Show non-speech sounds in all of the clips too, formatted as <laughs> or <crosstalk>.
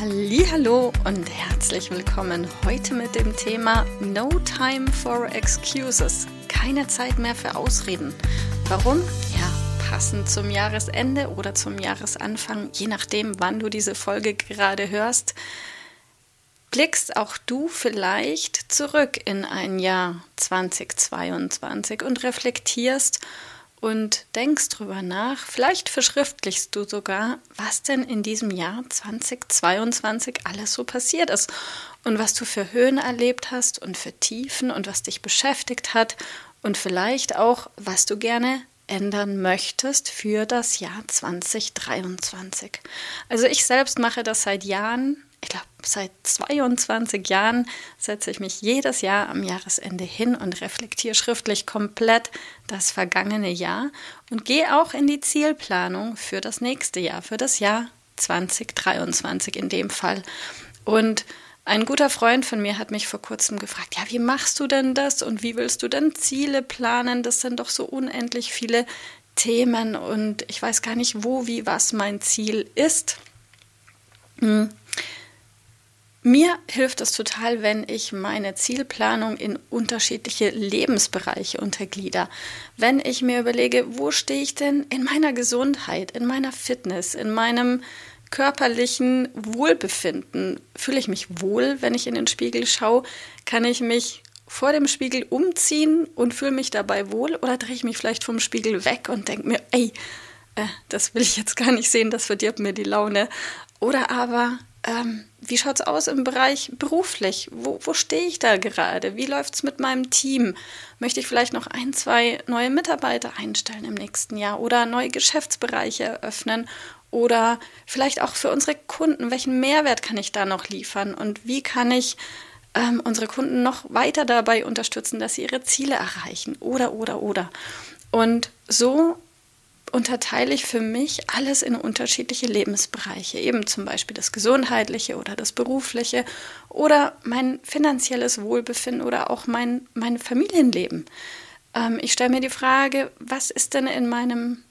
Hallo und herzlich willkommen heute mit dem Thema No Time for Excuses. Keine Zeit mehr für Ausreden. Warum? Ja, passend zum Jahresende oder zum Jahresanfang, je nachdem, wann du diese Folge gerade hörst, blickst auch du vielleicht zurück in ein Jahr 2022 und reflektierst, und denkst drüber nach. Vielleicht verschriftlichst du sogar, was denn in diesem Jahr 2022 alles so passiert ist und was du für Höhen erlebt hast und für Tiefen und was dich beschäftigt hat und vielleicht auch, was du gerne ändern möchtest für das Jahr 2023. Also ich selbst mache das seit Jahren ich glaube, seit 22 Jahren setze ich mich jedes Jahr am Jahresende hin und reflektiere schriftlich komplett das vergangene Jahr und gehe auch in die Zielplanung für das nächste Jahr, für das Jahr 2023 in dem Fall. Und ein guter Freund von mir hat mich vor kurzem gefragt, ja, wie machst du denn das und wie willst du denn Ziele planen? Das sind doch so unendlich viele Themen und ich weiß gar nicht, wo, wie, was mein Ziel ist. Hm. Mir hilft es total, wenn ich meine Zielplanung in unterschiedliche Lebensbereiche unterglieder. Wenn ich mir überlege, wo stehe ich denn in meiner Gesundheit, in meiner Fitness, in meinem körperlichen Wohlbefinden? Fühle ich mich wohl, wenn ich in den Spiegel schaue? Kann ich mich vor dem Spiegel umziehen und fühle mich dabei wohl? Oder drehe ich mich vielleicht vom Spiegel weg und denke mir, ey, äh, das will ich jetzt gar nicht sehen, das verdirbt mir die Laune. Oder aber ähm, wie schaut es aus im Bereich beruflich? Wo, wo stehe ich da gerade? Wie läuft es mit meinem Team? Möchte ich vielleicht noch ein, zwei neue Mitarbeiter einstellen im nächsten Jahr oder neue Geschäftsbereiche eröffnen? Oder vielleicht auch für unsere Kunden, welchen Mehrwert kann ich da noch liefern? Und wie kann ich ähm, unsere Kunden noch weiter dabei unterstützen, dass sie ihre Ziele erreichen? Oder, oder, oder. Und so unterteile ich für mich alles in unterschiedliche Lebensbereiche, eben zum Beispiel das Gesundheitliche oder das Berufliche oder mein finanzielles Wohlbefinden oder auch mein, mein Familienleben. Ähm, ich stelle mir die Frage, was ist denn in meinem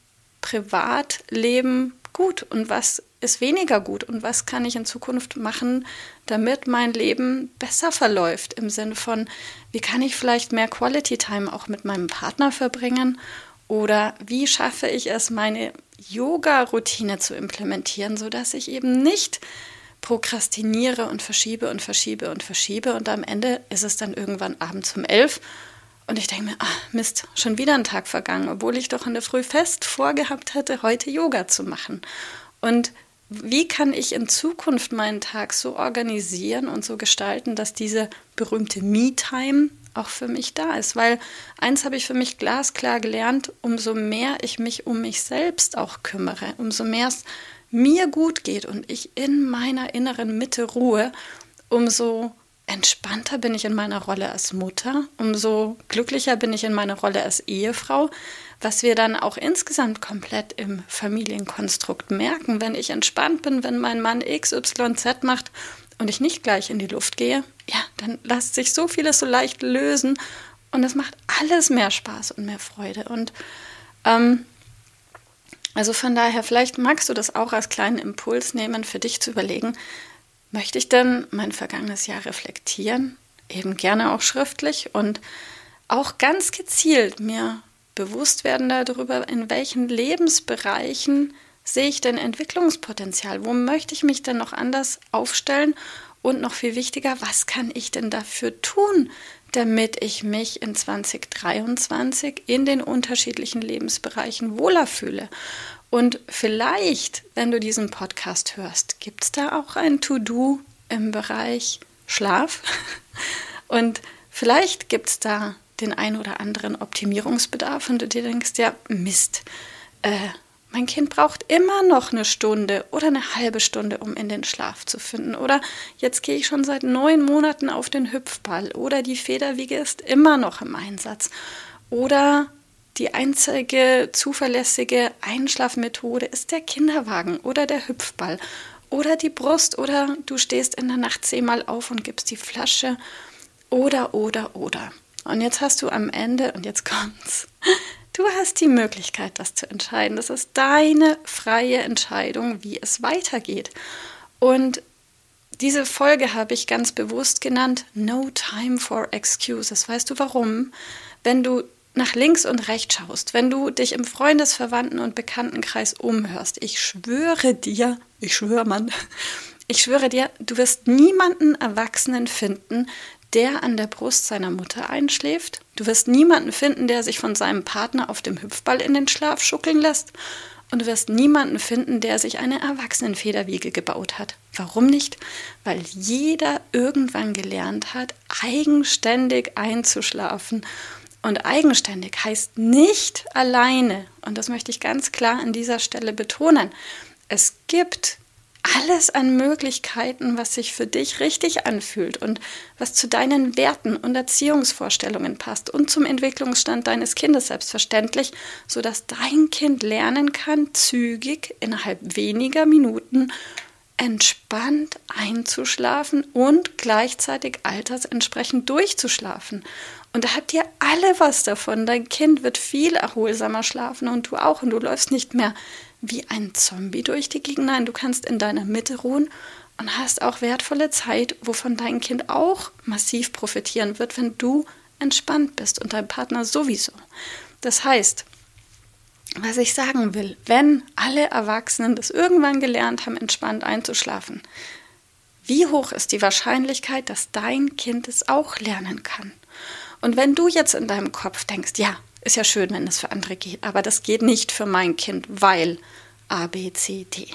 Privatleben gut und was ist weniger gut und was kann ich in Zukunft machen, damit mein Leben besser verläuft im Sinne von, wie kann ich vielleicht mehr Quality Time auch mit meinem Partner verbringen oder wie schaffe ich es, meine Yoga-Routine zu implementieren, sodass ich eben nicht prokrastiniere und verschiebe und verschiebe und verschiebe und am Ende ist es dann irgendwann abends um elf und ich denke mir, ach Mist, schon wieder ein Tag vergangen, obwohl ich doch in der Früh fest vorgehabt hätte, heute Yoga zu machen. Und wie kann ich in Zukunft meinen Tag so organisieren und so gestalten, dass diese berühmte Me-Time auch für mich da ist. Weil eins habe ich für mich glasklar gelernt, umso mehr ich mich um mich selbst auch kümmere, umso mehr es mir gut geht und ich in meiner inneren Mitte ruhe, umso entspannter bin ich in meiner Rolle als Mutter, umso glücklicher bin ich in meiner Rolle als Ehefrau, was wir dann auch insgesamt komplett im Familienkonstrukt merken, wenn ich entspannt bin, wenn mein Mann XYZ macht und ich nicht gleich in die Luft gehe, ja, dann lässt sich so vieles so leicht lösen und es macht alles mehr Spaß und mehr Freude. Und ähm, also von daher, vielleicht magst du das auch als kleinen Impuls nehmen, für dich zu überlegen, möchte ich denn mein vergangenes Jahr reflektieren? Eben gerne auch schriftlich und auch ganz gezielt mir bewusst werden darüber, in welchen Lebensbereichen sehe ich denn Entwicklungspotenzial? Wo möchte ich mich denn noch anders aufstellen? Und noch viel wichtiger, was kann ich denn dafür tun, damit ich mich in 2023 in den unterschiedlichen Lebensbereichen wohler fühle? Und vielleicht, wenn du diesen Podcast hörst, gibt es da auch ein To-Do im Bereich Schlaf? <laughs> Und vielleicht gibt es da den ein oder anderen Optimierungsbedarf und du dir denkst, ja, Mist, äh, Mein Kind braucht immer noch eine Stunde oder eine halbe Stunde, um in den Schlaf zu finden. Oder jetzt gehe ich schon seit neun Monaten auf den Hüpfball. Oder die Federwiege ist immer noch im Einsatz. Oder die einzige zuverlässige Einschlafmethode ist der Kinderwagen oder der Hüpfball oder die Brust oder du stehst in der Nacht zehnmal auf und gibst die Flasche oder oder oder. Und jetzt hast du am Ende, und jetzt kommt's, du hast die Möglichkeit, das zu entscheiden. Das ist deine freie Entscheidung, wie es weitergeht. Und diese Folge habe ich ganz bewusst genannt, No Time for Excuses. Weißt du warum? Wenn du nach links und rechts schaust, wenn du dich im Freundesverwandten und Bekanntenkreis umhörst, ich schwöre dir, ich schwöre Mann, <laughs> ich schwöre dir, du wirst niemanden Erwachsenen finden, der an der Brust seiner Mutter einschläft. Du wirst niemanden finden, der sich von seinem Partner auf dem Hüpfball in den Schlaf schuckeln lässt. Und du wirst niemanden finden, der sich eine Erwachsenenfederwiege gebaut hat. Warum nicht? Weil jeder irgendwann gelernt hat, eigenständig einzuschlafen. Und eigenständig heißt nicht alleine. Und das möchte ich ganz klar an dieser Stelle betonen. Es gibt alles an Möglichkeiten, was sich für dich richtig anfühlt und was zu deinen Werten und Erziehungsvorstellungen passt und zum Entwicklungsstand deines Kindes selbstverständlich, sodass dein Kind lernen kann, zügig innerhalb weniger Minuten entspannt einzuschlafen und gleichzeitig altersentsprechend durchzuschlafen. Und da habt ihr alle was davon. Dein Kind wird viel erholsamer schlafen und du auch. Und du läufst nicht mehr wie ein Zombie durch die Gegend. Nein, du kannst in deiner Mitte ruhen und hast auch wertvolle Zeit, wovon dein Kind auch massiv profitieren wird, wenn du entspannt bist und dein Partner sowieso. Das heißt, was ich sagen will, wenn alle Erwachsenen das irgendwann gelernt haben, entspannt einzuschlafen, wie hoch ist die Wahrscheinlichkeit, dass dein Kind es auch lernen kann? Und wenn du jetzt in deinem Kopf denkst, ja, ist ja schön, wenn es für andere geht, aber das geht nicht für mein Kind, weil A, B, C, D.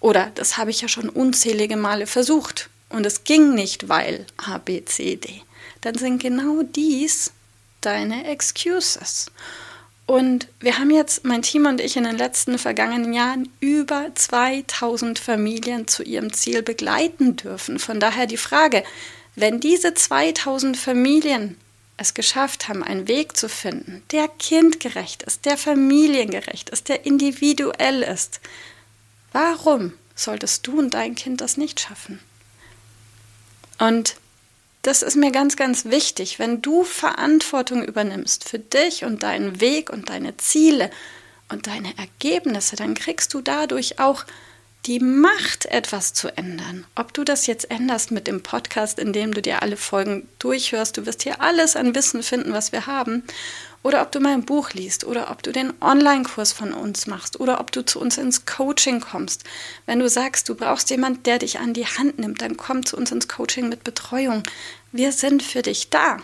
Oder das habe ich ja schon unzählige Male versucht und es ging nicht, weil A, B, C, D. Dann sind genau dies deine Excuses. Und wir haben jetzt, mein Team und ich, in den letzten vergangenen Jahren über 2000 Familien zu ihrem Ziel begleiten dürfen. Von daher die Frage, wenn diese 2000 Familien es geschafft haben, einen Weg zu finden, der kindgerecht ist, der familiengerecht ist, der individuell ist, warum solltest du und dein Kind das nicht schaffen? Und das ist mir ganz, ganz wichtig. Wenn du Verantwortung übernimmst für dich und deinen Weg und deine Ziele und deine Ergebnisse, dann kriegst du dadurch auch die Macht, etwas zu ändern. Ob du das jetzt änderst mit dem Podcast, in dem du dir alle Folgen durchhörst, du wirst hier alles an Wissen finden, was wir haben, oder ob du mein Buch liest, oder ob du den Online-Kurs von uns machst, oder ob du zu uns ins Coaching kommst. Wenn du sagst, du brauchst jemanden, der dich an die Hand nimmt, dann komm zu uns ins Coaching mit Betreuung. Wir sind für dich da.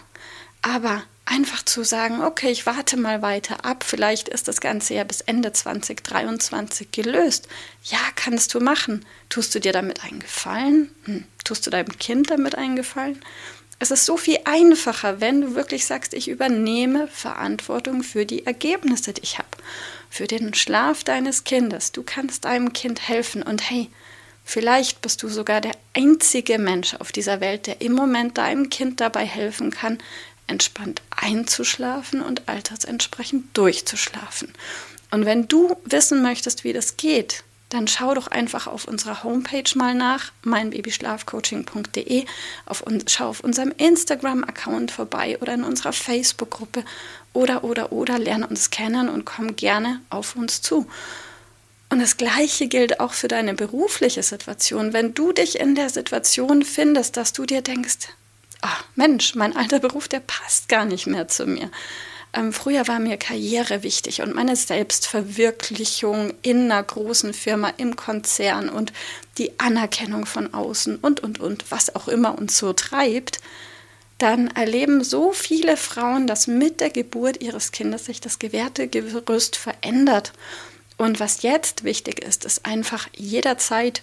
Aber einfach zu sagen, okay, ich warte mal weiter ab, vielleicht ist das Ganze ja bis Ende 2023 gelöst. Ja, kannst du machen. Tust du dir damit einen Gefallen? Hm. Tust du deinem Kind damit einen Gefallen? Es ist so viel einfacher, wenn du wirklich sagst, ich übernehme Verantwortung für die Ergebnisse, die ich habe, für den Schlaf deines Kindes. Du kannst deinem Kind helfen und hey, vielleicht bist du sogar der einzige Mensch auf dieser Welt, der im Moment deinem Kind dabei helfen kann, entspannt einzuschlafen und altersentsprechend durchzuschlafen. Und wenn du wissen möchtest, wie das geht, dann schau doch einfach auf unserer Homepage mal nach, meinbabyschlafcoaching.de, auf schau auf unserem Instagram-Account vorbei oder in unserer Facebook-Gruppe oder, oder, oder, lerne uns kennen und komm gerne auf uns zu. Und das Gleiche gilt auch für deine berufliche Situation. Wenn du dich in der Situation findest, dass du dir denkst, ach Mensch, mein alter Beruf, der passt gar nicht mehr zu mir. Ähm, früher war mir Karriere wichtig und meine Selbstverwirklichung in einer großen Firma, im Konzern und die Anerkennung von außen und, und, und, was auch immer uns so treibt, dann erleben so viele Frauen, dass mit der Geburt ihres Kindes sich das gewährte Gerüst verändert. Und was jetzt wichtig ist, ist einfach jederzeit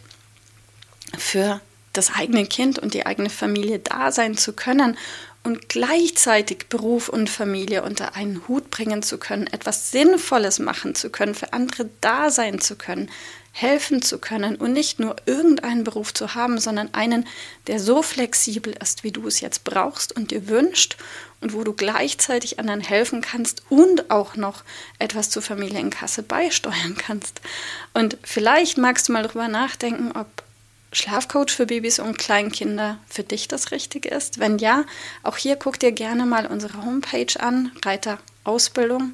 für das eigene Kind und die eigene Familie da sein zu können und gleichzeitig Beruf und Familie unter einen Hut bringen zu können, etwas Sinnvolles machen zu können, für andere da sein zu können, helfen zu können und nicht nur irgendeinen Beruf zu haben, sondern einen, der so flexibel ist, wie du es jetzt brauchst und dir wünscht und wo du gleichzeitig anderen helfen kannst und auch noch etwas zur Familienkasse beisteuern kannst. Und vielleicht magst du mal darüber nachdenken, ob Schlafcoach für Babys und Kleinkinder für dich das Richtige ist? Wenn ja, auch hier guck dir gerne mal unsere Homepage an, Reiter Ausbildung.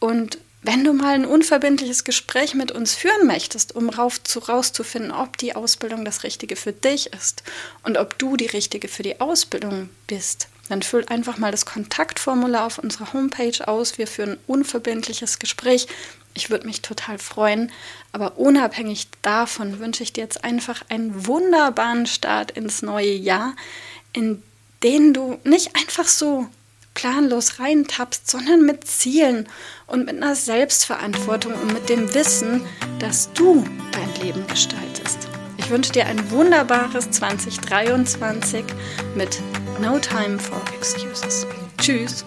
Und wenn du mal ein unverbindliches Gespräch mit uns führen möchtest, um rauszufinden, ob die Ausbildung das Richtige für dich ist und ob du die Richtige für die Ausbildung bist, dann füll einfach mal das Kontaktformular auf unserer Homepage aus. Wir führen ein unverbindliches Gespräch. Ich würde mich total freuen. Aber unabhängig davon wünsche ich dir jetzt einfach einen wunderbaren Start ins neue Jahr, in den du nicht einfach so planlos reintappst, sondern mit Zielen und mit einer Selbstverantwortung und mit dem Wissen, dass du dein Leben gestaltest. Ich wünsche dir ein wunderbares 2023 mit No Time for Excuses. Tschüss.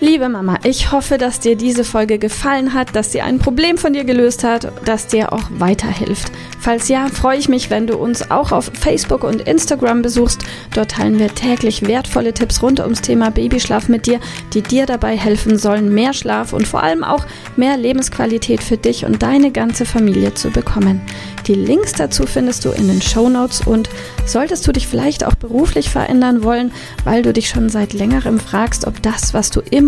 Liebe Mama, ich hoffe, dass dir diese Folge gefallen hat, dass sie ein Problem von dir gelöst hat, dass dir auch weiterhilft. Falls ja, freue ich mich, wenn du uns auch auf Facebook und Instagram besuchst. Dort teilen wir täglich wertvolle Tipps rund ums Thema Babyschlaf mit dir, die dir dabei helfen sollen, mehr Schlaf und vor allem auch mehr Lebensqualität für dich und deine ganze Familie zu bekommen. Die Links dazu findest du in den Show Notes und solltest du dich vielleicht auch beruflich verändern wollen, weil du dich schon seit längerem fragst, ob das, was du im